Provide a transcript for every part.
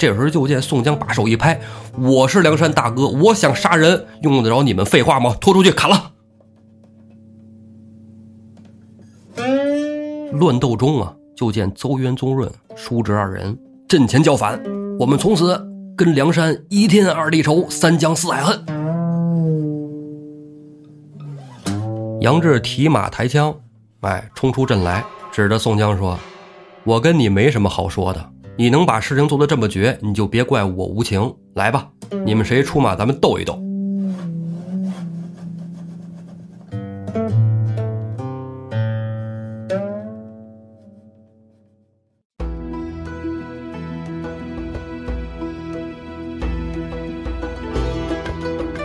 这时候就见宋江把手一拍：“我是梁山大哥，我想杀人，用得着你们废话吗？拖出去砍了！”乱斗中啊，就见邹渊、宗润、叔侄二人阵前叫反，我们从此跟梁山一天二地仇，三江四海恨。杨志提马抬枪，哎，冲出阵来，指着宋江说：“我跟你没什么好说的。”你能把事情做得这么绝，你就别怪我无情。来吧，你们谁出马，咱们斗一斗。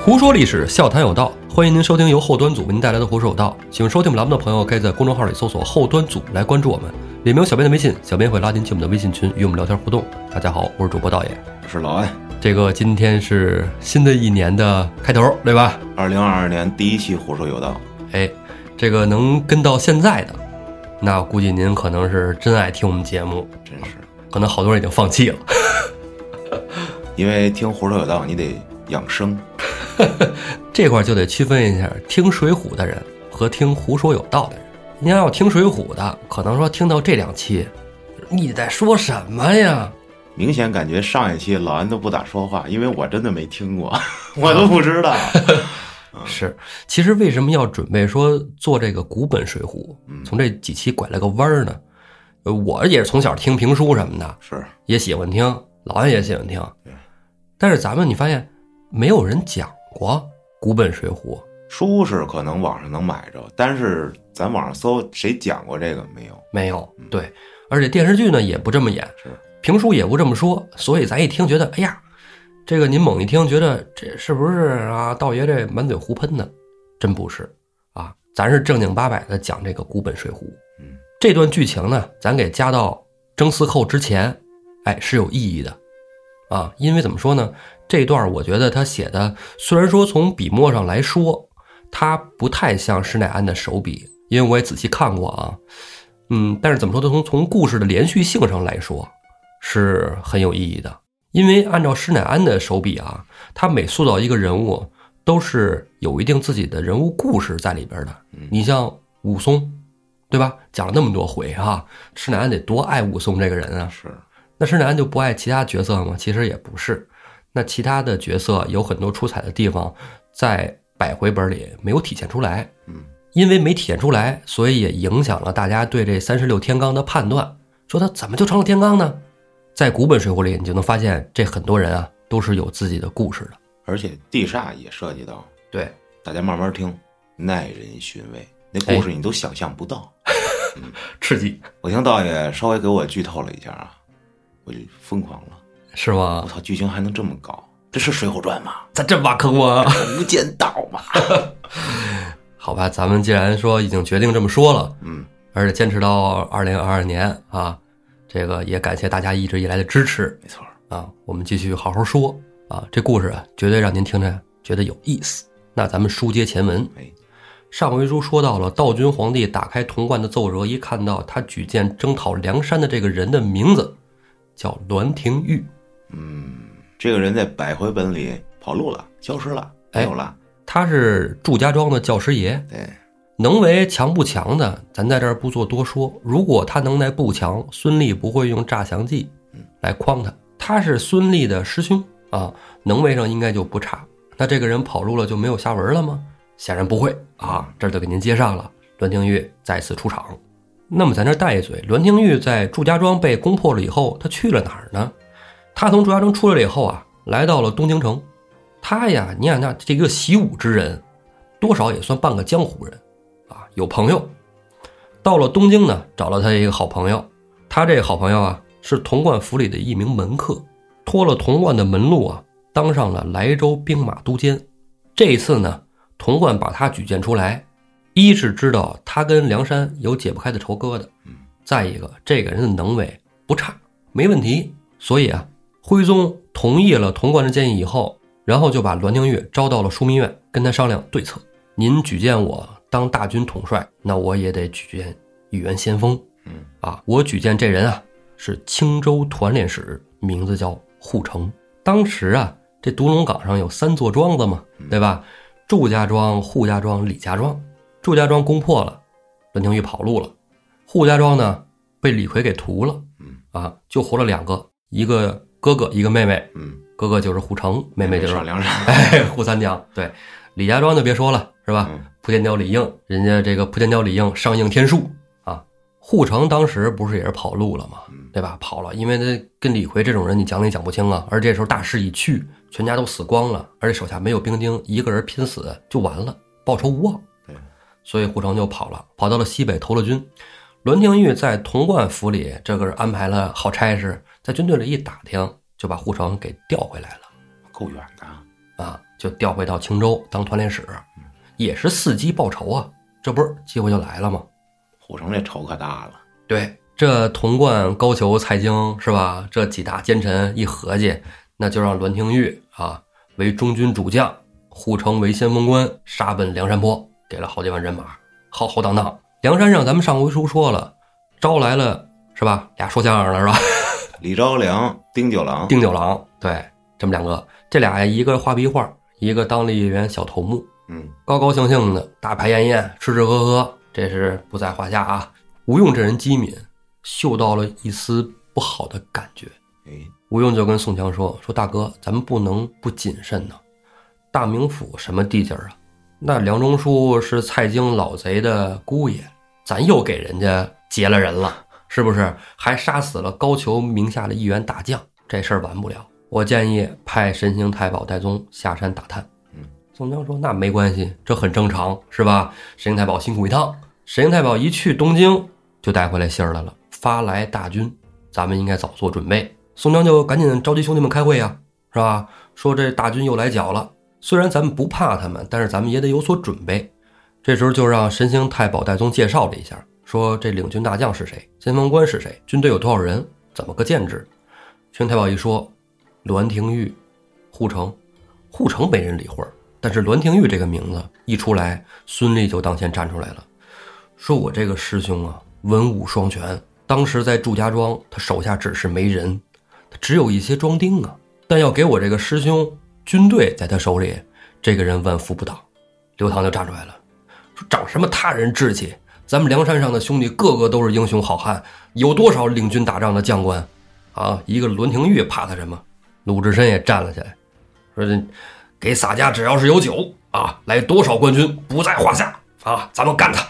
胡说历史，笑谈有道，欢迎您收听由后端组为您带来的《胡说有道》。喜欢收听我们栏目的朋友，可以在公众号里搜索“后端组”来关注我们。里面有小编的微信，小编会拉您进我们的微信群，与我们聊天互动。大家好，我是主播道爷，我是老安。这个今天是新的一年的开头，对吧？二零二二年第一期《胡说有道》。哎，这个能跟到现在的，那估计您可能是真爱听我们节目，真是。可能好多人已经放弃了，因为听《胡说有道》你得养生。这块就得区分一下，听《水浒》的人和听《胡说有道》的人。您要听《水浒》的，可能说听到这两期，你在说什么呀？明显感觉上一期老安都不咋说话，因为我真的没听过，我都不知道。是，其实为什么要准备说做这个古本《水浒》？从这几期拐了个弯儿呢？我也是从小听评书什么的，是也喜欢听，老安也喜欢听。但是咱们你发现没有人讲过古本《水浒》。书是可能网上能买着，但是咱网上搜谁讲过这个没有？没有。对，而且电视剧呢也不这么演，是评书也不这么说，所以咱一听觉得，哎呀，这个您猛一听觉得这是不是啊？道爷这满嘴胡喷呢？真不是啊，咱是正经八百的讲这个古本《水浒》。嗯，这段剧情呢，咱给加到征四寇之前，哎，是有意义的啊，因为怎么说呢？这段我觉得他写的虽然说从笔墨上来说。他不太像施耐庵的手笔，因为我也仔细看过啊，嗯，但是怎么说，从从故事的连续性上来说，是很有意义的。因为按照施耐庵的手笔啊，他每塑造一个人物，都是有一定自己的人物故事在里边的。你像武松，对吧？讲了那么多回哈，施耐庵得多爱武松这个人啊。是，那施耐庵就不爱其他角色吗？其实也不是，那其他的角色有很多出彩的地方，在。百回本里没有体现出来，嗯，因为没体现出来，所以也影响了大家对这三十六天罡的判断，说他怎么就成了天罡呢？在古本水浒里，你就能发现这很多人啊都是有自己的故事的，而且地煞也涉及到，对，大家慢慢听，耐人寻味，那故事你都想象不到，刺激。我听道爷稍微给我剧透了一下啊，我就疯狂了，是吗？我操，剧情还能这么搞？这是《水浒传》吗？咋这么挖坑啊？无间道嘛？好吧，咱们既然说已经决定这么说了，嗯，而且坚持到二零二二年啊，这个也感谢大家一直以来的支持。没错啊，我们继续好好说啊，这故事啊，绝对让您听着觉得有意思。那咱们书接前文，哎，上回书说到了道君皇帝打开潼关的奏折，一看到他举荐征讨梁山的这个人的名字叫栾廷玉，嗯。这个人在百回本里跑路了，消失了，没有了。他是祝家庄的教师爷，对，能为强不强的，咱在这儿不做多说。如果他能耐不强，孙立不会用诈降计，来诓他。他是孙立的师兄啊，能为上应该就不差。那这个人跑路了就没有下文了吗？显然不会啊。这儿就给您接上了，栾廷玉再次出场。那么咱这带一嘴，栾廷玉在祝家庄被攻破了以后，他去了哪儿呢？他从祝家庄出来了以后啊，来到了东京城。他呀，你想那这个习武之人，多少也算半个江湖人，啊，有朋友。到了东京呢，找了他一个好朋友。他这个好朋友啊，是童贯府里的一名门客，托了童贯的门路啊，当上了莱州兵马都监。这一次呢，童贯把他举荐出来，一是知道他跟梁山有解不开的仇疙瘩，再一个这个人的能为不差，没问题，所以啊。徽宗同意了童贯的建议以后，然后就把栾廷玉招到了枢密院，跟他商量对策。您举荐我当大军统帅，那我也得举荐一员先锋。嗯，啊，我举荐这人啊，是青州团练使，名字叫护城。当时啊，这独龙岗上有三座庄子嘛，对吧？祝家庄、扈家庄、李家庄。祝家庄攻破了，栾廷玉跑路了；扈家庄呢，被李逵给屠了。嗯啊，就活了两个，一个哥哥，一个妹妹。嗯，哥哥就是护城，妹妹就是上梁山。哎扈三娘。对，李家庄就别说了，是吧？蒲天雕李应，人家这个蒲天雕李应上应天数啊。护城当时不是也是跑路了吗？嗯对吧？跑了，因为他跟李逵这种人，你讲理讲不清啊。而这时候大势已去，全家都死光了，而且手下没有兵丁，一个人拼死就完了，报仇无望。对，所以护城就跑了，跑到了西北投了军。栾廷玉在潼关府里，这个是安排了好差事，在军队里一打听，就把护城给调回来了。够远的。啊，就调回到青州当团练使，也是伺机报仇啊。这不是机会就来了吗？护城这仇可大了。对，这童贯、高俅、蔡京是吧？这几大奸臣一合计，那就让栾廷玉啊为中军主将，护城为先锋官，杀奔梁山泊，给了好几万人马，浩浩荡荡。梁山上咱们上回书说了，招来了是吧？俩说相声的是吧？李昭良、丁九郎，丁九郎，对，这么两个，这俩，一个画壁画，一个当了一员小头目。嗯，高高兴兴的大排宴宴，吃吃喝喝，这是不在话下啊。吴用这人机敏，嗅到了一丝不好的感觉。哎，吴用就跟宋江说：“说大哥，咱们不能不谨慎呢。大名府什么地界儿啊？那梁中书是蔡京老贼的姑爷，咱又给人家劫了人了，是不是？还杀死了高俅名下的一员大将，这事儿完不了。我建议派神行太保戴宗下山打探。”宋江说：“那没关系，这很正常，是吧？神行太保辛苦一趟。神行太保一去东京，就带回来信儿来了，发来大军，咱们应该早做准备。”宋江就赶紧召集兄弟们开会呀，是吧？说这大军又来剿了，虽然咱们不怕他们，但是咱们也得有所准备。这时候就让神行太保戴宗介绍了一下，说这领军大将是谁，先锋官是谁，军队有多少人，怎么个建制。宣太保一说，栾廷玉、护城，护城没人理会儿。但是栾廷玉这个名字一出来，孙立就当先站出来了，说我这个师兄啊，文武双全。当时在祝家庄，他手下只是没人，他只有一些庄丁啊。但要给我这个师兄军队在他手里，这个人万夫不挡。刘唐就站出来了，说长什么他人志气？咱们梁山上的兄弟个个都是英雄好汉，有多少领军打仗的将官啊？一个栾廷玉怕他什么？鲁智深也站了起来，说这。给洒家只要是有酒啊，来多少官军不在话下啊！咱们干他！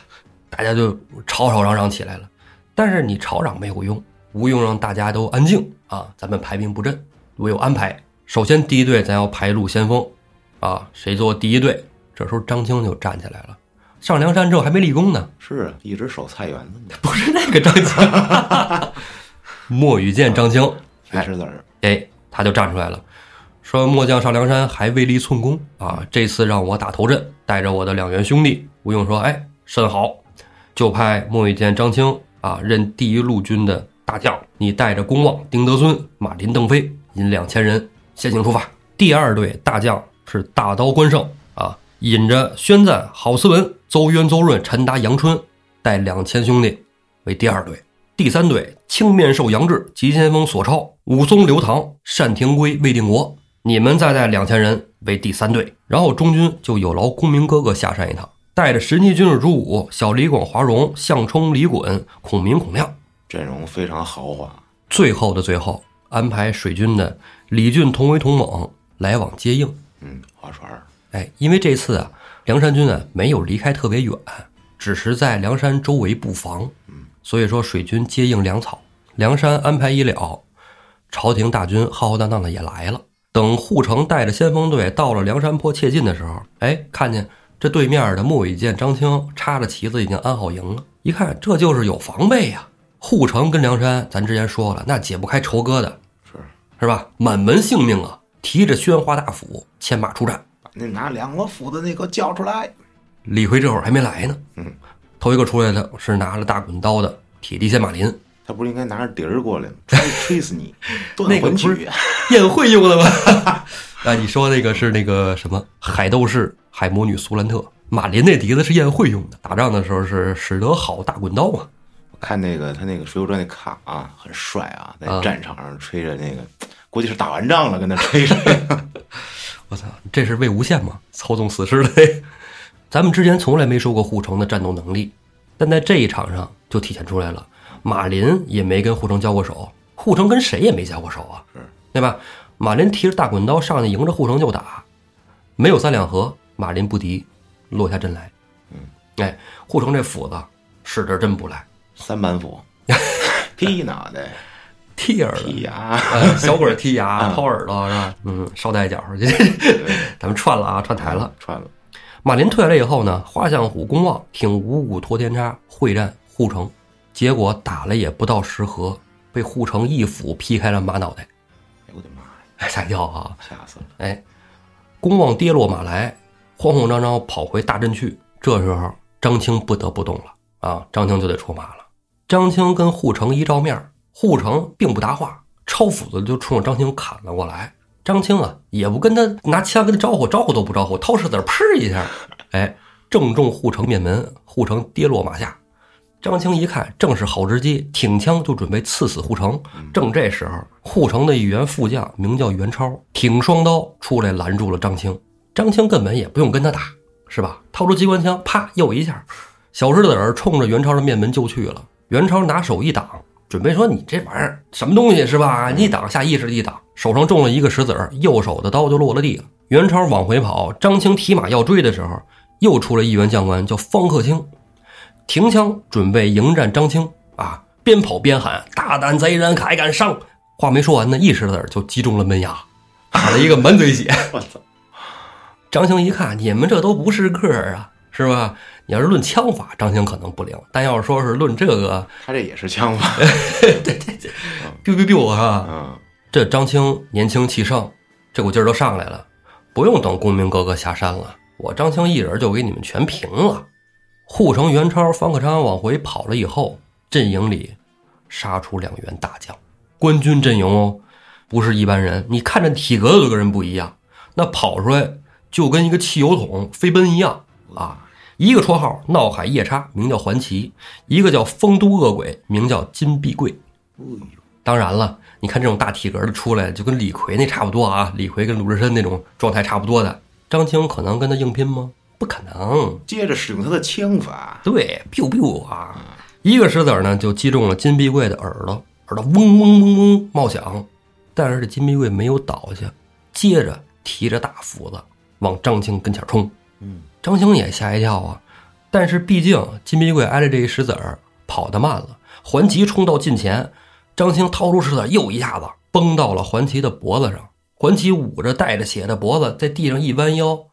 大家就吵吵嚷嚷起来了。但是你吵嚷没有用，吴用让大家都安静啊！咱们排兵布阵，我有安排。首先第一队咱要排路先锋啊，谁做第一队？这时候张青就站起来了。上梁山之后还没立功呢，是啊，一直守菜园子呢，不是那个张青，莫羽见张青，没识字儿。哎，他就站出来了。说末将上梁山还未立寸功啊！这次让我打头阵，带着我的两员兄弟。吴用说：“哎，甚好，就派莫羽见张青啊，任第一路军的大将。你带着公望、丁德孙、马林、邓飞，引两千人先行出发。第二队大将是大刀关胜啊，引着宣赞、郝思文、邹渊、邹润、陈达、杨春，带两千兄弟为第二队。第三队青面兽杨志、急先锋索超、武松、刘唐、单廷圭、魏定国。你们再带两千人为第三队，然后中军就有劳公明哥哥下山一趟，带着神机军士朱武、小李广、华容、项冲、李衮、孔明、孔亮，阵容非常豪华。最后的最后，安排水军的李俊、同为同猛来往接应。嗯，划船儿。哎，因为这次啊，梁山军啊没有离开特别远，只是在梁山周围布防，所以说水军接应粮草。梁山安排已了，朝廷大军浩浩荡荡的也来了。等护城带着先锋队到了梁山坡切近的时候，哎，看见这对面的莫羽见张青插着旗子已经安好营了。一看，这就是有防备呀。护城跟梁山，咱之前说了，那解不开仇疙瘩，是是吧？满门性命啊，提着宣花大斧，牵马出战。把那拿两个斧子那个叫出来。李逵这会儿还没来呢，嗯，头一个出来的是拿着大滚刀的铁地仙马林，他不是应该拿着笛儿过来吗？吹吹死你！断那个不魂曲是。宴会用的吗？啊，你说那个是那个什么海斗士海魔女苏兰特，马林那笛子是宴会用的，打仗的时候是使得好大滚刀嘛。看那个他那个《水浒传》那卡啊，很帅啊，在啊战场上吹着那个估计是打完仗了，跟他吹吹。我操，这是魏无羡吗？操纵死尸的。咱们之前从来没说过护城的战斗能力，但在这一场上就体现出来了。马林也没跟护城交过手，护城跟谁也没交过手啊，是对吧？马林提着大滚刀上去迎着护城就打，没有三两合，马林不敌，落下阵来。嗯，哎，护城这斧子使着真不赖，三板斧，劈脑袋，踢耳朵劈，牙，呃小鬼剔牙，啊掏耳朵是吧？嗯，捎带脚，这 咱们串了啊，串台了。串了。马林退下来以后呢，花象虎公望挺五股托天叉会战护城，结果打了也不到十合，被护城一斧劈开了马脑袋，哎呦我的妈呀，哎，吓一跳啊！吓死了！哎，公望跌落马来，慌慌张张跑回大阵去。这时候张青不得不动了啊，张青就得出马了。张青跟护城一照面，护城并不答话，抄斧子就冲着张青砍了过来。张青啊，也不跟他拿枪跟他招呼，招呼都不招呼，掏石子儿噗一下，哎，正中护城面门，护城跌落马下。张青一看，正是好时机，挺枪就准备刺死护城。正这时候，护城的一员副将名叫袁超，挺双刀出来拦住了张青。张青根本也不用跟他打，是吧？掏出机关枪，啪又一下，小石子儿冲着袁超的面门就去了。袁超拿手一挡，准备说：“你这玩意儿什么东西是吧？你一挡，下意识一挡，手上中了一个石子儿，右手的刀就落了地了。”袁超往回跑，张青提马要追的时候，又出了一员将官叫方克清，停枪准备迎战张青啊，边跑边喊：“大胆贼人，还敢上！”话没说完呢，一石子儿就击中了门牙，打了一个满嘴血。我操！张青一看，你们这都不是个儿啊，是吧？你要是论枪法，张青可能不灵，但要是说是论这个他这也是枪法。biu biu biu 啊，嗯，这张青年轻气盛，这股劲儿都上来了，不用等公明哥哥下山了，我张青一人就给你们全平了。护城元超、方克昌往回跑了以后，阵营里杀出两员大将，官军阵营哦，不是一般人。你看着体格都跟人不一样，那跑出来就跟一个汽油桶飞奔一样啊！一个绰号闹海夜叉，名叫环奇；一个叫丰都恶鬼，名叫金碧贵。当然了，你看这种大体格的出来，就跟李逵那差不多啊。李逵跟鲁智深那种状态差不多的，张青可能跟他硬拼吗？不可能。接着使用他的枪法，对，biu biu 啊，一个石子儿呢就击中了金碧贵的耳朵，耳朵嗡嗡嗡嗡冒响，但是这金碧贵没有倒下，接着提着大斧子往张青跟前冲。嗯，张青也吓一跳啊，但是毕竟金碧贵挨着这一石子儿跑得慢了，环奇冲到近前，张青掏出石子儿又一下子崩到了环奇的脖子上，环奇捂着带着血的脖子在地上一弯腰，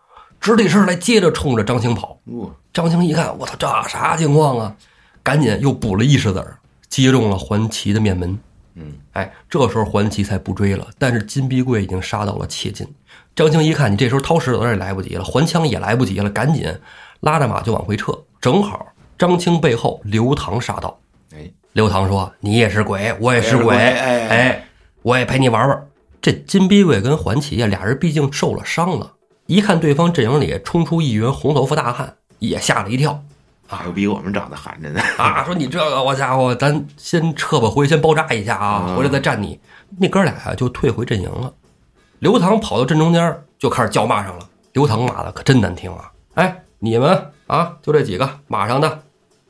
直起身来，接着冲着张青跑。哇，张青一看，我操，这啥情况啊？赶紧又补了一石子儿，击中了环奇的面门。嗯，哎，这时候环奇才不追了，但是金碧贵已经杀到了切近。张青一看，你这时候掏石子儿也来不及了，还枪也来不及了，赶紧拉着马就往回撤。正好张青背后刘唐杀到，哎，刘唐说：“你也是鬼，我也是鬼，哎哎，我也陪你玩玩。”这金碧贵跟环旗呀，俩人毕竟受了伤了，一看对方阵营里冲出一员红头发大汉，也吓了一跳。还有比我们长得寒碜呢，啊，说你这个，我家伙，咱先撤吧，回去先包扎一下啊，嗯回来再战你。那哥俩呀就退回阵营了。刘唐跑到阵中间就开始叫骂上了。刘唐骂的可真难听啊！哎，你们啊，就这几个马上的，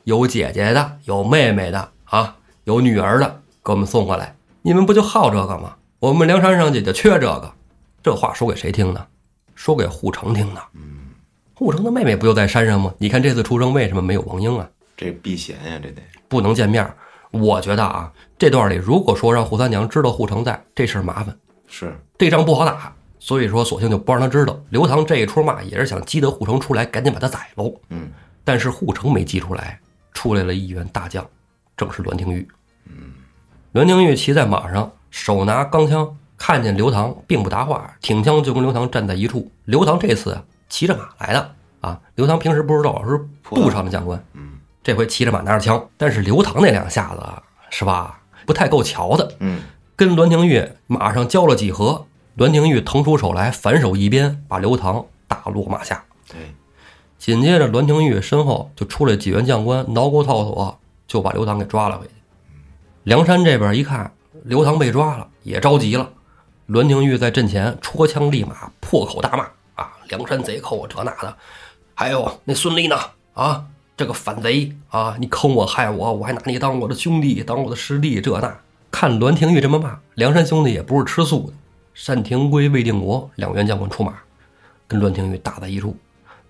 有姐姐的，有妹妹的啊，有女儿的，给我们送过来。你们不就好这个吗？我们梁山上去就缺这个。这话说给谁听呢？说给护城听的。嗯护城的妹妹不就在山上吗？你看这次出征为什么没有王英啊？这避嫌呀，这得不能见面儿。我觉得啊，这段里如果说让扈三娘知道护城在，这事儿麻烦，是这仗不好打。所以说，索性就不让他知道。刘唐这一出骂也是想激得护城出来，赶紧把他宰喽。嗯，但是护城没激出来，出来了一员大将，正是栾廷玉。嗯，栾廷玉骑在马上，手拿钢枪，看见刘唐并不答话，挺枪就跟刘唐站在一处。刘唐这次啊骑着马来的啊，刘唐平时不知道是步上的将官，嗯，这回骑着马拿着枪，但是刘唐那两下子啊是吧，不太够瞧的，嗯，跟栾廷玉马上交了几合，栾廷玉腾出手来，反手一鞭把刘唐打落马下。对，紧接着，栾廷玉身后就出来几员将官，挠钩套索，就把刘唐给抓了回去。梁山这边一看刘唐被抓了，也着急了，栾廷玉在阵前戳枪立马，破口大骂啊！梁山贼寇这那的，还有那孙立呢啊！这个反贼啊！你坑我害我，我还拿你当我的兄弟，当我的师弟，这那。看栾廷玉这么骂，梁山兄弟也不是吃素的。单廷圭、魏定国两员将官出马，跟栾廷玉打在一处，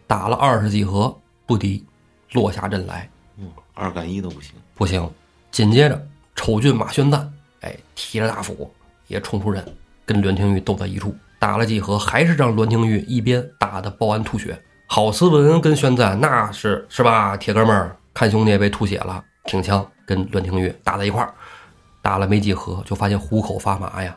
打了二十几合不敌，落下阵来。嗯，二干一都不行，不行。紧接着，丑俊马宣赞，哎，提着大斧也冲出阵，跟栾廷玉斗在一处，打了几合，还是让栾廷玉一边打的报安吐血。郝思文跟宣赞那是是吧，铁哥们儿，看兄弟被吐血了，挺枪跟栾廷玉打在一块儿，打了没几合，就发现虎口发麻呀。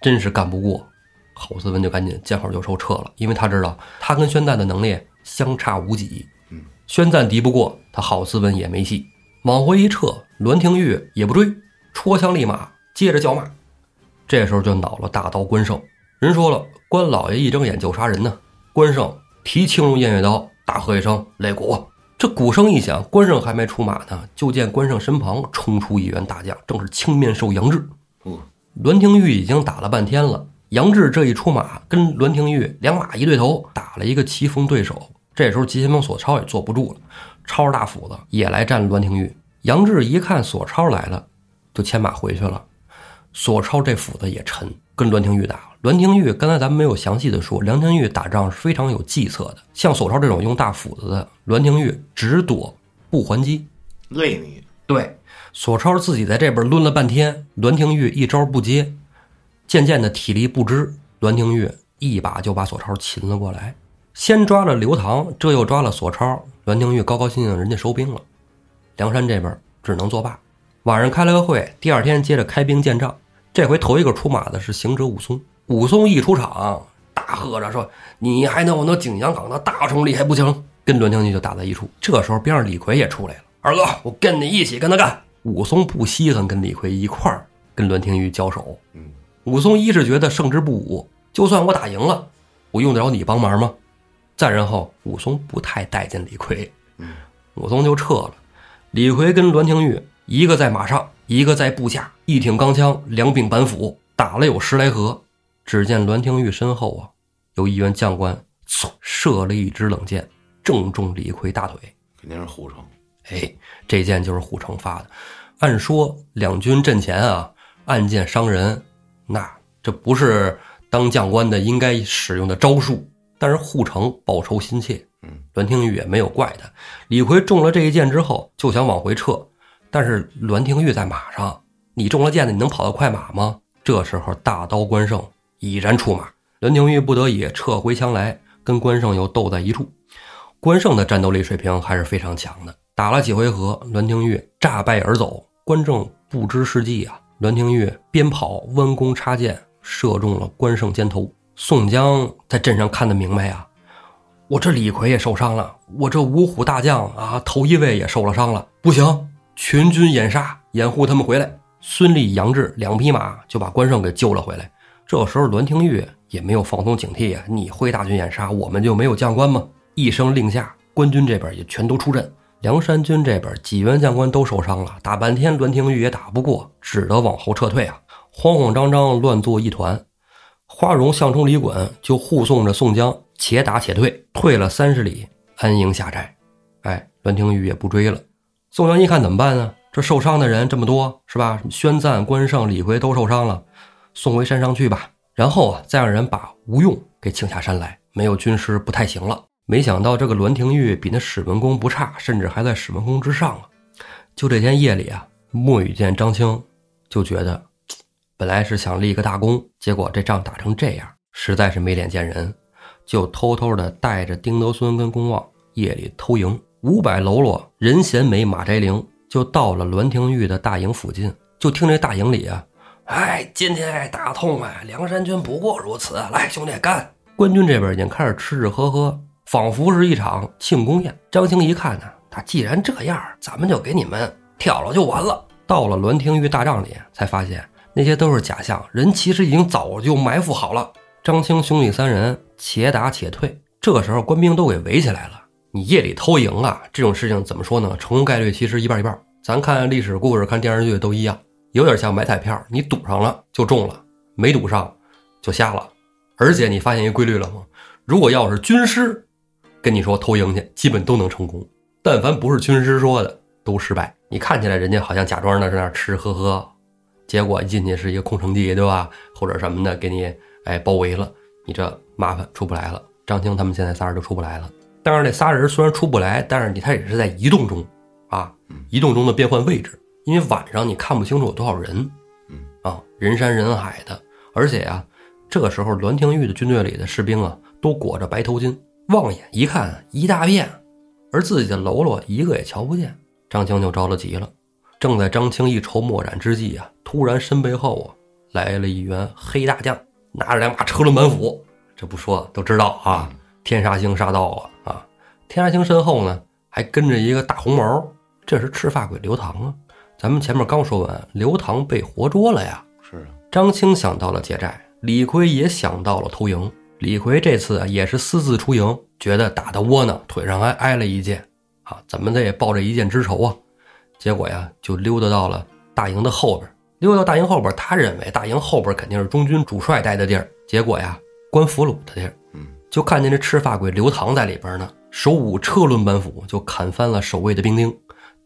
真是干不过，郝思文就赶紧见好就收撤了，因为他知道他跟宣赞的能力相差无几。嗯，宣赞敌不过他，郝思文也没戏。往回一撤，栾廷玉也不追，戳枪立马，接着叫骂。这时候就恼了大刀关胜，人说了，关老爷一睁眼就杀人呢。关胜提青龙偃月刀，大喝一声：“擂鼓！”这鼓声一响，关胜还没出马呢，就见关胜身旁冲出一员大将，正是青面兽杨志。嗯。栾廷玉已经打了半天了，杨志这一出马，跟栾廷玉两马一对头，打了一个棋逢对手。这时候，急先锋索超也坐不住了，抄着大斧子也来战栾廷玉。杨志一看索超来了，就牵马回去了。索超这斧子也沉，跟栾廷玉打。栾廷玉刚才咱们没有详细的说，梁廷玉打仗是非常有计策的。像索超这种用大斧子的，栾廷玉只躲不还击，累你。对。索超自己在这边抡了半天，栾廷玉一招不接，渐渐的体力不支，栾廷玉一把就把索超擒了过来，先抓了刘唐，这又抓了索超，栾廷玉高高兴兴，人家收兵了，梁山这边只能作罢。晚上开了个会，第二天接着开兵建仗，这回头一个出马的是行者武松，武松一出场，大喝着说：“你还能我那景阳冈的大虫厉害不行？”跟栾廷玉就打在一处。这时候边上李逵也出来了，二哥，我跟你一起跟他干。武松不稀罕跟李逵一块儿跟栾廷玉交手。嗯，武松一是觉得胜之不武，就算我打赢了，我用得着你帮忙吗？再然后，武松不太待见李逵，嗯，武松就撤了。李逵跟栾廷玉一个在马上，一个在部下，一挺钢枪，两柄板斧，打了有十来合。只见栾廷玉身后啊，有一员将官嗖射了一支冷箭，正中李逵大腿。肯定是虎城。哎，这箭就是虎城发的。按说两军阵前啊，暗箭伤人，那这不是当将官的应该使用的招数。但是护城报仇心切，嗯，栾廷玉也没有怪他。李逵中了这一箭之后，就想往回撤，但是栾廷玉在马上，你中了箭的，你能跑得快马吗？这时候大刀关胜已然出马，栾廷玉不得已撤回枪来，跟关胜又斗在一处。关胜的战斗力水平还是非常强的。打了几回合，栾廷玉诈败而走。关胜不知是计啊！栾廷玉边跑弯弓插箭，射中了关胜肩头。宋江在阵上看得明白啊，我这李逵也受伤了，我这五虎大将啊，头一位也受了伤了，不行，全军掩杀，掩护他们回来。孙立、杨志两匹马就把关胜给救了回来。这时候栾廷玉也没有放松警惕啊，你挥大军掩杀，我们就没有将官吗？一声令下。官军这边也全都出阵，梁山军这边几员将官都受伤了，打半天栾廷玉也打不过，只得往后撤退啊！慌慌张张，乱作一团。花荣、项冲、李衮就护送着宋江，且打且退，退了三十里，安营下寨。哎，栾廷玉也不追了。宋江一看怎么办呢？这受伤的人这么多，是吧？宣赞、关胜、李逵都受伤了，送回山上去吧。然后啊，再让人把吴用给请下山来，没有军师不太行了。没想到这个栾廷玉比那史文恭不差，甚至还在史文恭之上啊！就这天夜里啊，莫雨见张青就觉得，本来是想立个大功，结果这仗打成这样，实在是没脸见人，就偷偷的带着丁德孙跟公望夜里偷营五百喽啰，人贤美马摘翎，就到了栾廷玉的大营附近。就听这大营里啊，哎，今天大痛快，梁山军不过如此，来兄弟干！官军这边已经开始吃吃喝喝。仿佛是一场庆功宴。张青一看呢，他既然这样，咱们就给你们挑了就完了。到了栾廷玉大帐里，才发现那些都是假象，人其实已经早就埋伏好了。张青兄弟三人且打且退，这时候官兵都给围起来了。你夜里偷营啊，这种事情怎么说呢？成功概率其实一半一半。咱看历史故事、看电视剧都一样，有点像买彩票，你赌上了就中了，没赌上就瞎了。而且你发现一个规律了吗？如果要是军师跟你说偷营去，基本都能成功；但凡不是军师说的，都失败。你看起来人家好像假装的在那吃吃喝喝，结果一进去是一个空城计，对吧？或者什么的给你哎包围了，你这麻烦出不来了。张青他们现在仨人就出不来了。但是那仨人虽然出不来，但是你他也是在移动中啊，移动中的变换位置，因为晚上你看不清楚有多少人，啊，人山人海的，而且啊，这个时候栾廷玉的军队里的士兵啊，都裹着白头巾，望眼一看一大片，而自己的喽啰一个也瞧不见，张青就着了急了。正在张青一筹莫展之际啊，突然身背后啊来了一员黑大将，拿着两把车轮板斧，这不说都知道啊，天杀星杀到啊。天杀星身后呢，还跟着一个大红毛，这是赤发鬼刘唐啊。咱们前面刚说完，刘唐被活捉了呀。是啊，张青想到了借债，李逵也想到了偷营。李逵这次啊，也是私自出营，觉得打得窝囊，腿上还挨了一箭，啊，怎么的也报这一箭之仇啊。结果呀，就溜达到了大营的后边，溜到大营后边，他认为大营后边肯定是中军主帅待的地儿，结果呀，关俘虏的地儿。嗯，就看见这赤发鬼刘唐在里边呢。手舞车轮板斧，就砍翻了守卫的兵丁，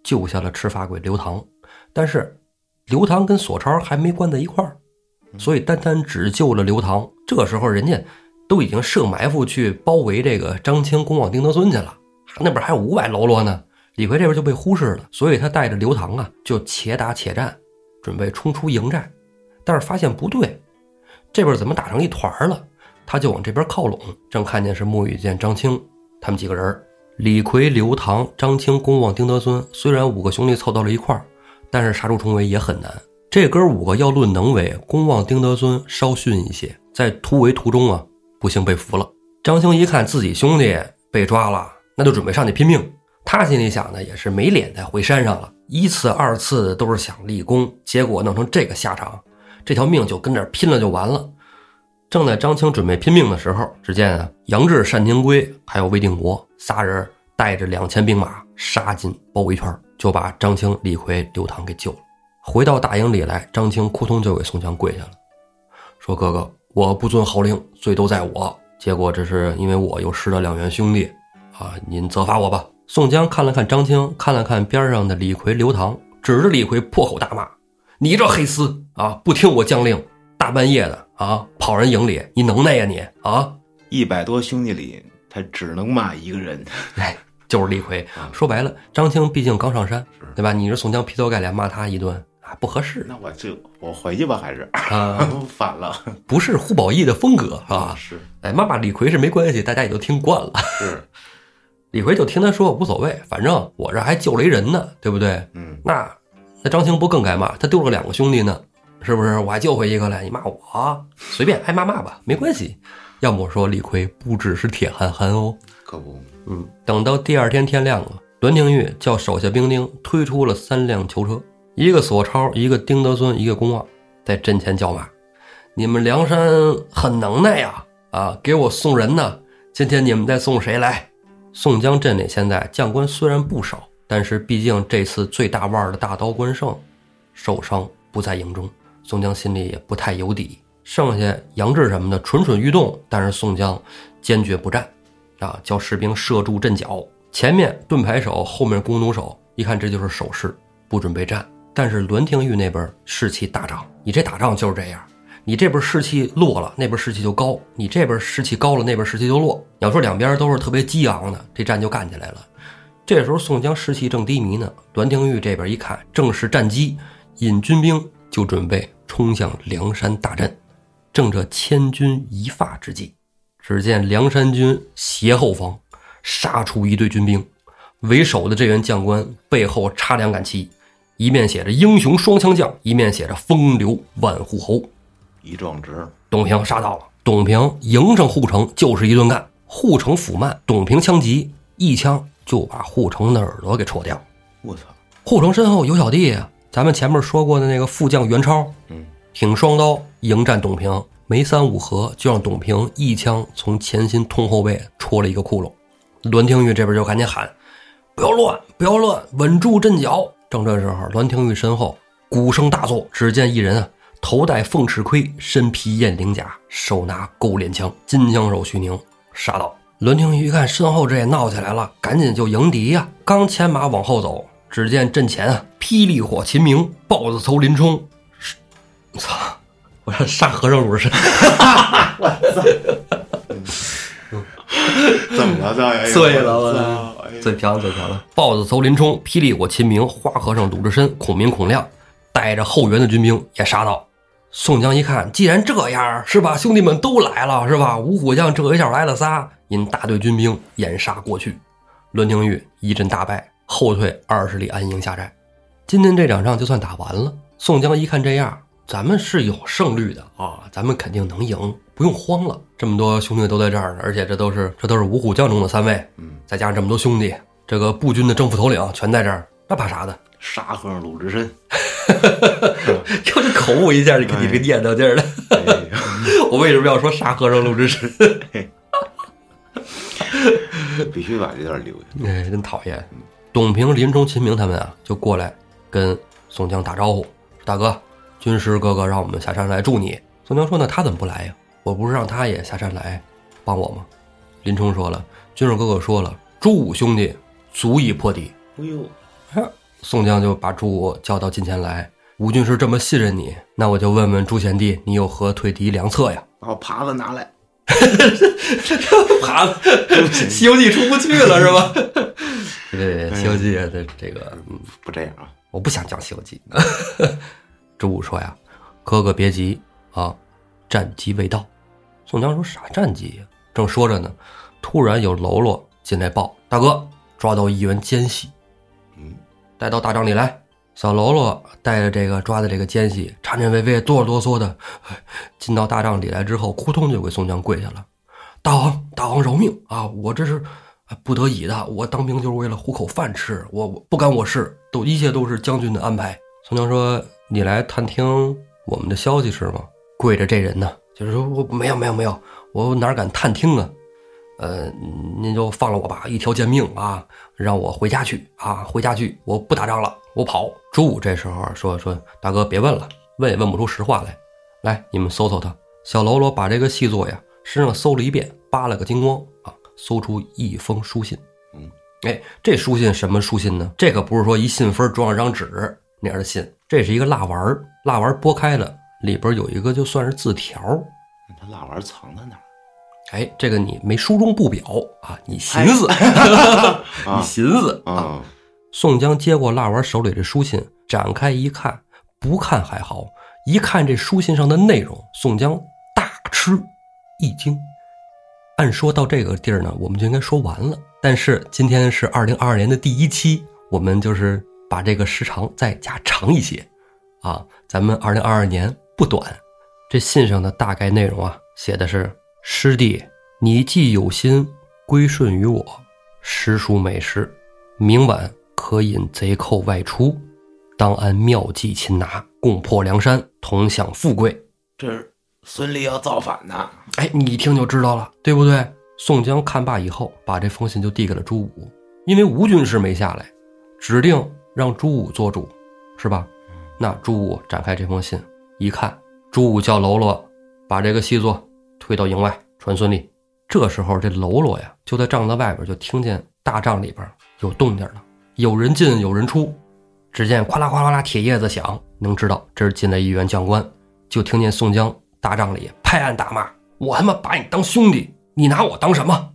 救下了赤发鬼刘唐。但是刘唐跟索超还没关在一块儿，所以单单只救了刘唐。这时候人家都已经设埋伏去包围这个张青、公望丁德孙去了，那边还有五百喽啰呢。李逵这边就被忽视了，所以他带着刘唐啊，就且打且战，准备冲出营寨。但是发现不对，这边怎么打成一团了？他就往这边靠拢，正看见是沐雨见张青。他们几个人，李逵、刘唐、张青、公望、丁德孙，虽然五个兄弟凑到了一块儿，但是杀出重围也很难。这哥五个要论能为，公望、丁德孙稍逊一些。在突围途中啊，不幸被俘了。张青一看自己兄弟被抓了，那就准备上去拼命。他心里想的也是没脸再回山上了，一次二次都是想立功，结果弄成这个下场，这条命就跟这拼了就完了。正在张青准备拼命的时候，只见啊，杨志、单廷圭还有魏定国仨人带着两千兵马杀进包围圈，就把张青、李逵、刘唐给救了。回到大营里来，张青扑通就给宋江跪下了，说：“哥哥，我不遵号令，罪都在我。结果这是因为我又失了两员兄弟，啊，您责罚我吧。”宋江看了看张青，看了看边上的李逵、刘唐，指着李逵破口大骂：“你这黑厮啊，不听我将令！”大半夜的啊，跑人营里，你能耐呀你啊！一百多兄弟里，他只能骂一个人，哎，就是李逵。说白了，张青毕竟刚上山，对吧？你是宋江劈头盖脸骂他一顿啊，不合适。那我就我回去吧，还是啊，反了，不是胡宝义的风格 啊。是，哎，骂骂李逵是没关系，大家也都听惯了。是，李逵就听他说无所谓，反正我这还救了一人呢，对不对？嗯，那那张青不更该骂？他丢了两个兄弟呢。是不是我还救回一个来？你骂我随便爱骂骂吧，没关系。要么说李逵不只是铁憨憨哦，可不。嗯，等到第二天天亮了，栾廷玉叫手下兵丁推出了三辆囚车，一个索超，一个丁德孙，一个公望，在阵前叫骂：“你们梁山很能耐呀！啊，给我送人呢！今天你们再送谁来？”宋江镇里现在将官虽然不少，但是毕竟这次最大腕的大刀关胜受伤不在营中。宋江心里也不太有底，剩下杨志什么的蠢蠢欲动，但是宋江坚决不战，啊，叫士兵设住阵脚，前面盾牌手，后面弓弩手，一看这就是守势，不准备战。但是栾廷玉那边士气大涨，你这打仗就是这样，你这边士气落了，那边士气就高；你这边士气高了，那边士气就落。你要说两边都是特别激昂的，这战就干起来了。这时候宋江士气正低迷呢，栾廷玉这边一看正是战机，引军兵就准备。冲向梁山大阵，正这千钧一发之际，只见梁山军斜后方杀出一队军兵，为首的这员将官背后插两杆旗，一面写着“英雄双枪将”，一面写着“风流万户侯”。一壮直，董平杀到了，董平迎上护城就是一顿干，护城府慢，董平枪急，一枪就把护城的耳朵给戳掉。我操！护城身后有小弟啊。咱们前面说过的那个副将袁超，嗯，挺双刀迎战董平，没三五合就让董平一枪从前心通后背戳了一个窟窿。栾廷玉这边就赶紧喊：“不要乱，不要乱，稳住阵脚。”正这时候，栾廷玉身后鼓声大作，只见一人啊头戴凤翅盔，身披雁翎甲，手拿勾镰枪，金枪手徐宁杀到。栾廷玉一看身后这也闹起来了，赶紧就迎敌呀！刚牵马往后走，只见阵前啊，霹雳火秦明，豹子头林冲，操！我说杀和尚鲁智深，怎么了？这？醉了我操！哎最漂亮最漂亮！豹子头林冲，霹雳火秦明，花和尚鲁智深，孔明孔亮，带着后援的军兵也杀到。宋江一看，既然这样，是吧？兄弟们都来了，是吧？五虎将这一下来了仨，引大队军兵掩杀过去。栾廷玉一阵大败，后退二十里安营下寨。今天这场仗就算打完了。宋江一看这样，咱们是有胜率的啊，咱们肯定能赢，不用慌了。这么多兄弟都在这儿呢，而且这都是这都是五虎将中的三位，嗯，再加上这么多兄弟，这个步军的正副头领全在这儿，那怕啥的？沙和尚鲁智深，就是口误一下，你给你这个念叨劲儿的。哎呀 我为什么要说沙和尚鲁智深？必须把这段留下。哎，真讨厌。董平、林冲、秦明他们啊，就过来跟宋江打招呼，：“大哥，军师哥哥让我们下山来助你。”宋江说：“那他怎么不来呀？我不是让他也下山来帮我吗？”林冲说了：“军师哥哥说了，朱武兄弟足以破敌。哎呦，”宋江就把朱武叫到近前来。吴军师这么信任你，那我就问问朱贤弟，你有何退敌良策呀？把我耙子拿来。爬，《西游记》出不去了是吧？对，《西游记》的这个，不这样啊，我不想讲《西游记》。朱武说呀：“哥哥别急啊，战机未到。”宋江说：“啥战机呀？”正说着呢，突然有喽啰进来报：“大哥，抓到一员奸细，嗯，带到大帐里来。”小喽啰带着这个抓的这个奸细，颤颤巍巍、哆哆嗦嗦的，进到大帐里来之后，扑通就给宋江跪下了：“大王，大王饶命啊！我这是不得已的，我当兵就是为了糊口饭吃，我不干我事，都一切都是将军的安排。”宋江说：“你来探听我们的消息是吗？”跪着这人呢，就是说我没有没有没有，我哪敢探听啊？呃，您就放了我吧，一条贱命啊，让我回家去啊，回家去，我不打仗了，我跑。朱武这时候说说，大哥别问了，问也问不出实话来。来，你们搜搜他。小喽啰把这个细作呀身上搜了一遍，扒了个精光啊，搜出一封书信。嗯，哎，这书信什么书信呢？这可不是说一信封装上张纸那样的信，这是一个蜡丸儿，蜡丸儿剥开了，里边有一个就算是字条。那他蜡丸藏在哪儿？哎，这个你没书中不表啊，你寻思，你寻思啊。啊，宋江接过蜡丸手里这书信，展开一看，不看还好，一看这书信上的内容，宋江大吃一惊。按说到这个地儿呢，我们就应该说完了。但是今天是二零二二年的第一期，我们就是把这个时长再加长一些，啊，咱们二零二二年不短。这信上的大概内容啊，写的是：师弟，你既有心归顺于我，实属美事。明晚可引贼寇外出，当按妙计擒拿，共破梁山，同享富贵。这是孙俪要造反呐！哎，你一听就知道了，对不对？宋江看罢以后，把这封信就递给了朱武，因为吴军师没下来，指定让朱武做主，是吧？那朱武展开这封信，一看，朱武叫喽啰把这个细作回到营外，传孙俪。这时候，这喽啰呀，就在帐子外边，就听见大帐里边有动静了，有人进，有人出。只见哗啦哗啦啦，铁叶子响，能知道这是进来一员将官。就听见宋江大帐里拍案大骂：“我他妈把你当兄弟，你拿我当什么？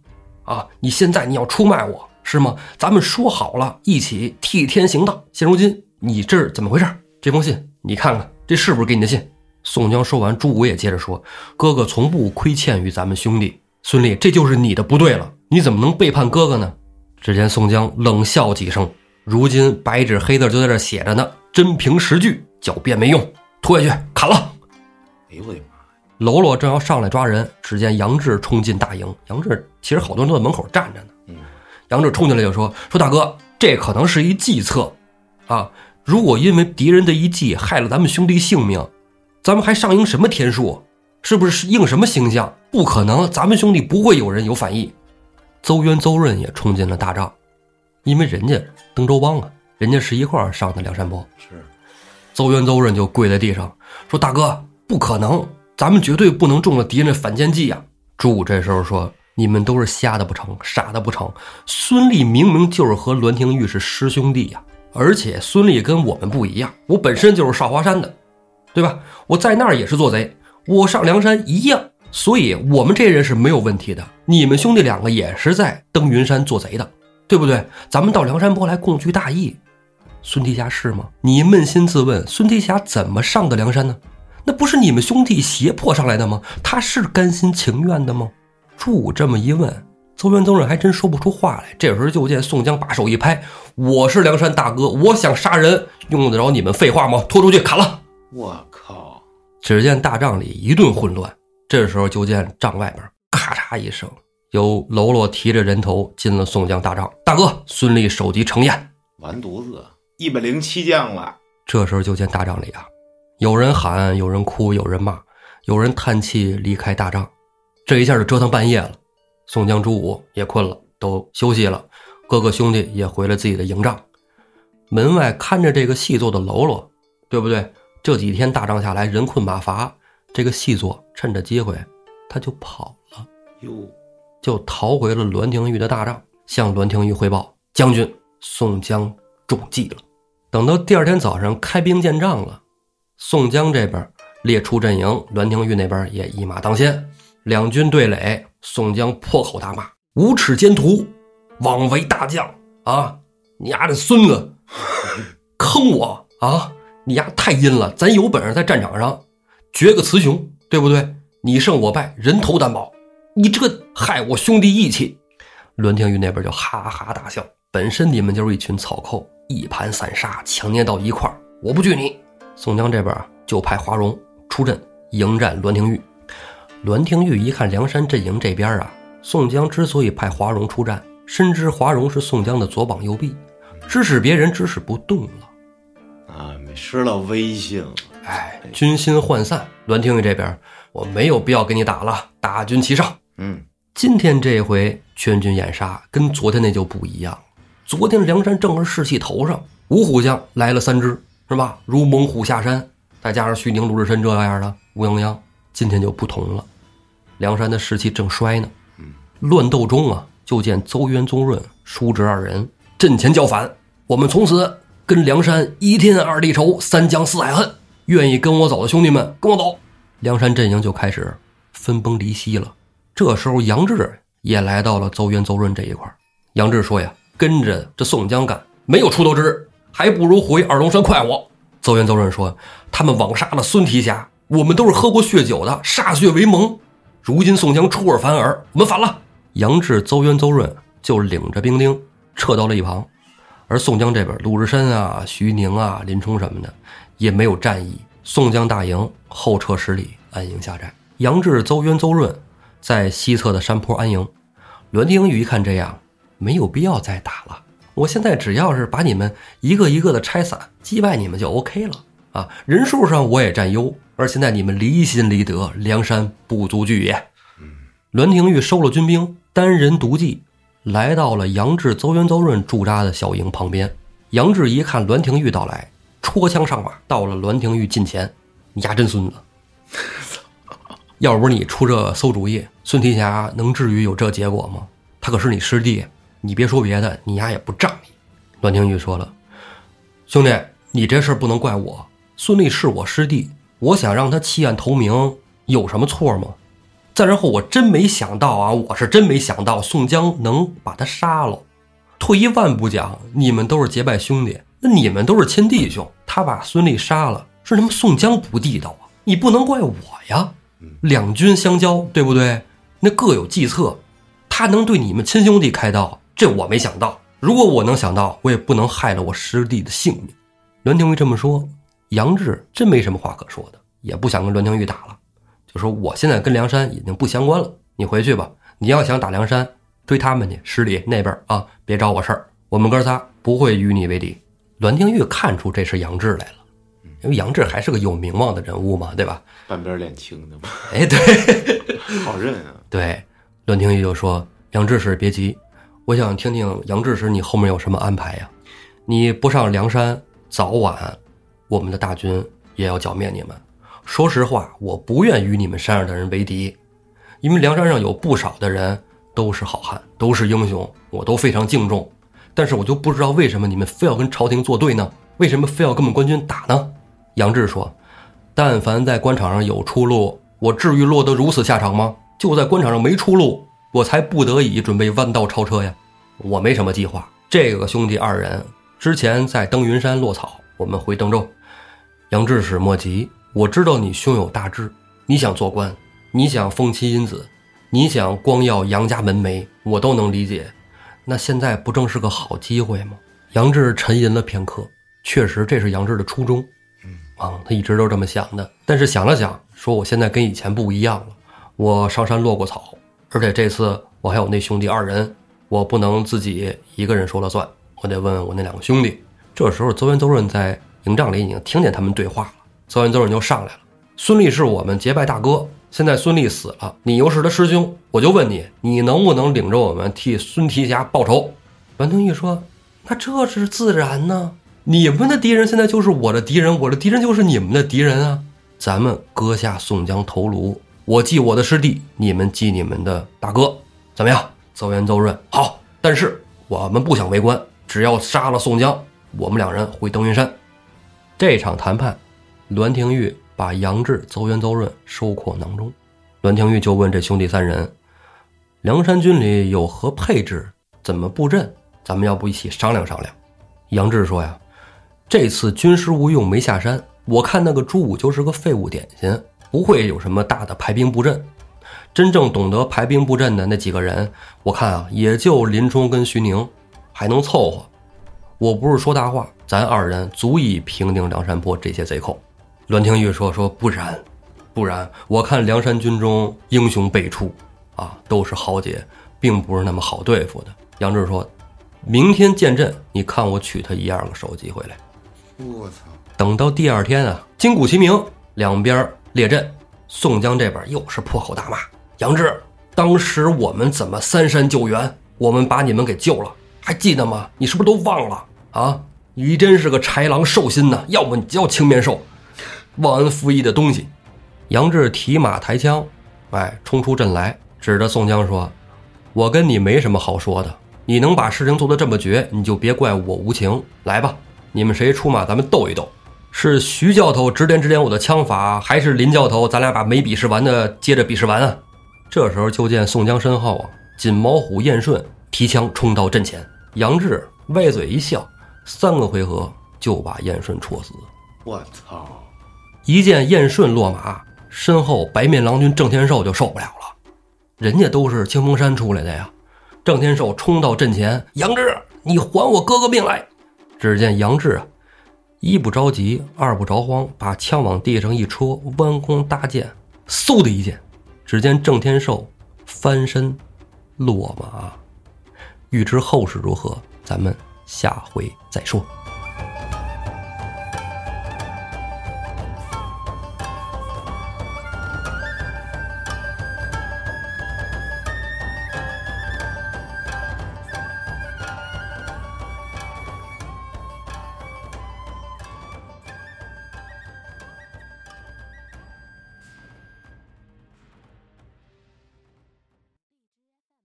啊！你现在你要出卖我是吗？咱们说好了，一起替天行道。现如今你这是怎么回事？这封信你看看，这是不是给你的信？”宋江说完，朱武也接着说：“哥哥从不亏欠于咱们兄弟，孙俪，这就是你的不对了，你怎么能背叛哥哥呢？”只见宋江冷笑几声，如今白纸黑字就在这写着呢，真凭实据，狡辩没用，拖下去砍了。哎呦我的妈！喽啰正要上来抓人，只见杨志冲进大营。杨志其实好多人都在门口站着呢。嗯，杨志冲进来就说：“说大哥，这可能是一计策，啊！如果因为敌人的一计害了咱们兄弟性命，咱们还上应什么天数？是不是应什么形象？不可能，咱们兄弟不会有人有反意。”邹渊、邹润也冲进了大帐，因为人家登州帮啊，人家是一块儿上的梁山泊。是，邹渊、邹润就跪在地上说：“大哥，不可能，咱们绝对不能中了敌人的反间计呀！”朱武这时候说：“你们都是瞎的不成，傻的不成。孙立明明就是和栾廷玉是师兄弟呀，而且孙立跟我们不一样，我本身就是少华山的，对吧？我在那儿也是做贼，我上梁山一样。”所以，我们这人是没有问题的。你们兄弟两个也是在登云山做贼的，对不对？咱们到梁山泊来共聚大义。孙提辖是吗？你扪心自问，孙提辖怎么上的梁山呢？那不是你们兄弟胁迫上来的吗？他是甘心情愿的吗？朱武这么一问，邹元、邹润还真说不出话来。这时候就见宋江把手一拍：“我是梁山大哥，我想杀人，用得着你们废话吗？拖出去砍了！”我靠！只见大帐里一顿混乱。这时候就见帐外边咔嚓一声，有喽啰提着人头进了宋江大帐。大哥，孙立首级呈验，完犊子，一百零七将了。这时候就见大帐里啊，有人喊，有人哭，有人骂，有人叹气离开大帐。这一下就折腾半夜了。宋江、朱武也困了，都休息了。各个兄弟也回了自己的营帐。门外看着这个细作的喽啰，对不对？这几天大仗下来，人困马乏。这个细作趁着机会，他就跑了，哟，就逃回了栾廷玉的大帐，向栾廷玉汇报：将军宋江中计了。等到第二天早上开兵见仗了，宋江这边列出阵营，栾廷玉那边也一马当先，两军对垒，宋江破口大骂：“无耻奸徒，枉为大将啊！你丫的孙子，坑我啊！你丫太阴了，咱有本事在战场上。”决个雌雄，对不对？你胜我败，人头担保。你这个害我兄弟义气。栾廷玉那边就哈哈大笑。本身你们就是一群草寇，一盘散沙，强捏到一块儿，我不惧你。宋江这边啊就派华容出阵迎战栾廷玉。栾廷玉一看梁山阵营这边啊，宋江之所以派华容出战，深知华容是宋江的左膀右臂，指使别人指使不动了，失了威信了。哎，军心涣散，栾廷玉这边我没有必要跟你打了，大军齐上。嗯，今天这回全军掩杀，跟昨天那就不一样。昨天梁山正儿士气头上，五虎将来了三支，是吧？如猛虎下山，再加上徐宁、鲁智深这样的乌泱泱，今天就不同了。梁山的士气正衰呢。嗯，乱斗中啊，就见邹渊、邹润、叔侄二人阵前叫反，我们从此跟梁山一天二地仇，三江四海恨。愿意跟我走的兄弟们，跟我走。梁山阵营就开始分崩离析了。这时候，杨志也来到了邹渊、邹润这一块。杨志说：“呀，跟着这宋江干没有出头之日，还不如回二龙山快活。”邹渊、邹润说：“他们枉杀了孙提辖，我们都是喝过血酒的，歃血为盟。如今宋江出尔反尔，我们反了。”杨志、邹渊、邹润就领着兵丁撤到了一旁，而宋江这边，鲁智深啊、徐宁啊、林冲什么的。也没有战意，宋江大营后撤十里，安营下寨。杨志、邹渊、邹润在西侧的山坡安营。栾廷玉一看这样，没有必要再打了。我现在只要是把你们一个一个的拆散，击败你们就 OK 了啊！人数上我也占优，而现在你们离心离德，梁山不足惧也。栾廷玉收了军兵，单人独骑，来到了杨志、邹渊、邹润驻扎的小营旁边。杨志一看栾廷玉到来。戳枪上马，到了栾廷玉近前，你丫真孙子！要不是你出这馊主意，孙提辖能至于有这结果吗？他可是你师弟，你别说别的，你丫也不仗义。栾廷玉说了：“兄弟，你这事不能怪我，孙立是我师弟，我想让他弃暗投明，有什么错吗？再然后，我真没想到啊，我是真没想到宋江能把他杀了。退一万步讲，你们都是结拜兄弟。”那你们都是亲弟兄，他把孙俪杀了，是他妈宋江不地道啊！你不能怪我呀。两军相交，对不对？那各有计策，他能对你们亲兄弟开刀，这我没想到。如果我能想到，我也不能害了我师弟的性命。栾廷玉这么说，杨志真没什么话可说的，也不想跟栾廷玉打了，就说我现在跟梁山已经不相关了，你回去吧。你要想打梁山，追他们去，十里那边啊，别找我事儿。我们哥仨不会与你为敌。栾廷玉看出这是杨志来了，因为杨志还是个有名望的人物嘛，对吧？半边脸青的嘛。哎，对，好认啊。对，栾廷玉就说：“杨志士别急，我想听听杨志士你后面有什么安排呀？你不上梁山，早晚，我我们的大军也要剿灭你们。说实话，我不愿与你们山上的人为敌，因为梁山上有不少的人都是好汉，都是英雄，我都非常敬重。但是我就不知道为什么你们非要跟朝廷作对呢？为什么非要跟我们官军打呢？杨志说：“但凡在官场上有出路，我至于落得如此下场吗？就在官场上没出路，我才不得已准备弯道超车呀。我没什么计划。这个兄弟二人之前在登云山落草，我们回登州。杨志是莫急，我知道你胸有大志，你想做官，你想封妻荫子，你想光耀杨家门楣，我都能理解。那现在不正是个好机会吗？”杨志沉吟了片刻，确实这是杨志的初衷。啊，他一直都这么想的，但是想了想，说我现在跟以前不一样了，我上山落过草，而且这次我还有那兄弟二人，我不能自己一个人说了算，我得问问我那两个兄弟。这时候，邹元、邹润在营帐里已经听见他们对话了。邹元、邹润就上来了：“孙立是我们结拜大哥，现在孙立死了，你又是他师兄，我就问你，你能不能领着我们替孙提辖报仇？”栾廷玉说：“那这是自然呢。”你们的敌人现在就是我的敌人，我的敌人就是你们的敌人啊！咱们割下宋江头颅，我祭我的师弟，你们祭你们的大哥，怎么样？邹元、邹润，好。但是我们不想为官，只要杀了宋江，我们两人回登云山。这场谈判，栾廷玉把杨志、邹元、邹润收括囊中。栾廷玉就问这兄弟三人：梁山军里有何配置？怎么布阵？咱们要不一起商量商量？杨志说呀。这次军师吴用没下山，我看那个朱武就是个废物点心，不会有什么大的排兵布阵。真正懂得排兵布阵的那几个人，我看啊，也就林冲跟徐宁，还能凑合。我不是说大话，咱二人足以平定梁山泊这些贼寇。栾廷玉说：“说不然，不然，我看梁山军中英雄辈出，啊，都是豪杰，并不是那么好对付的。”杨志说：“明天见阵，你看我取他一二个首级回来。”我操！等到第二天啊，金鼓齐鸣，两边列阵，宋江这边又是破口大骂杨志。当时我们怎么三山救援？我们把你们给救了，还记得吗？你是不是都忘了啊？你真是个豺狼兽心呐！要不你叫青面兽，忘恩负义的东西！杨志提马抬枪，哎，冲出阵来，指着宋江说：“我跟你没什么好说的，你能把事情做得这么绝，你就别怪我无情。来吧。”你们谁出马？咱们斗一斗，是徐教头指点指点我的枪法，还是林教头？咱俩把没比试完的接着比试完啊！这时候就见宋江身后啊，锦毛虎燕顺提枪冲到阵前，杨志歪嘴一笑，三个回合就把燕顺戳死。我操！一见燕顺落马，身后白面郎君郑天寿就受不了了，人家都是清风山出来的呀。郑天寿冲到阵前，杨志，你还我哥哥命来！只见杨志啊，一不着急，二不着慌，把枪往地上一戳，弯弓搭箭，嗖的一箭。只见郑天寿翻身落马。欲知后事如何，咱们下回再说。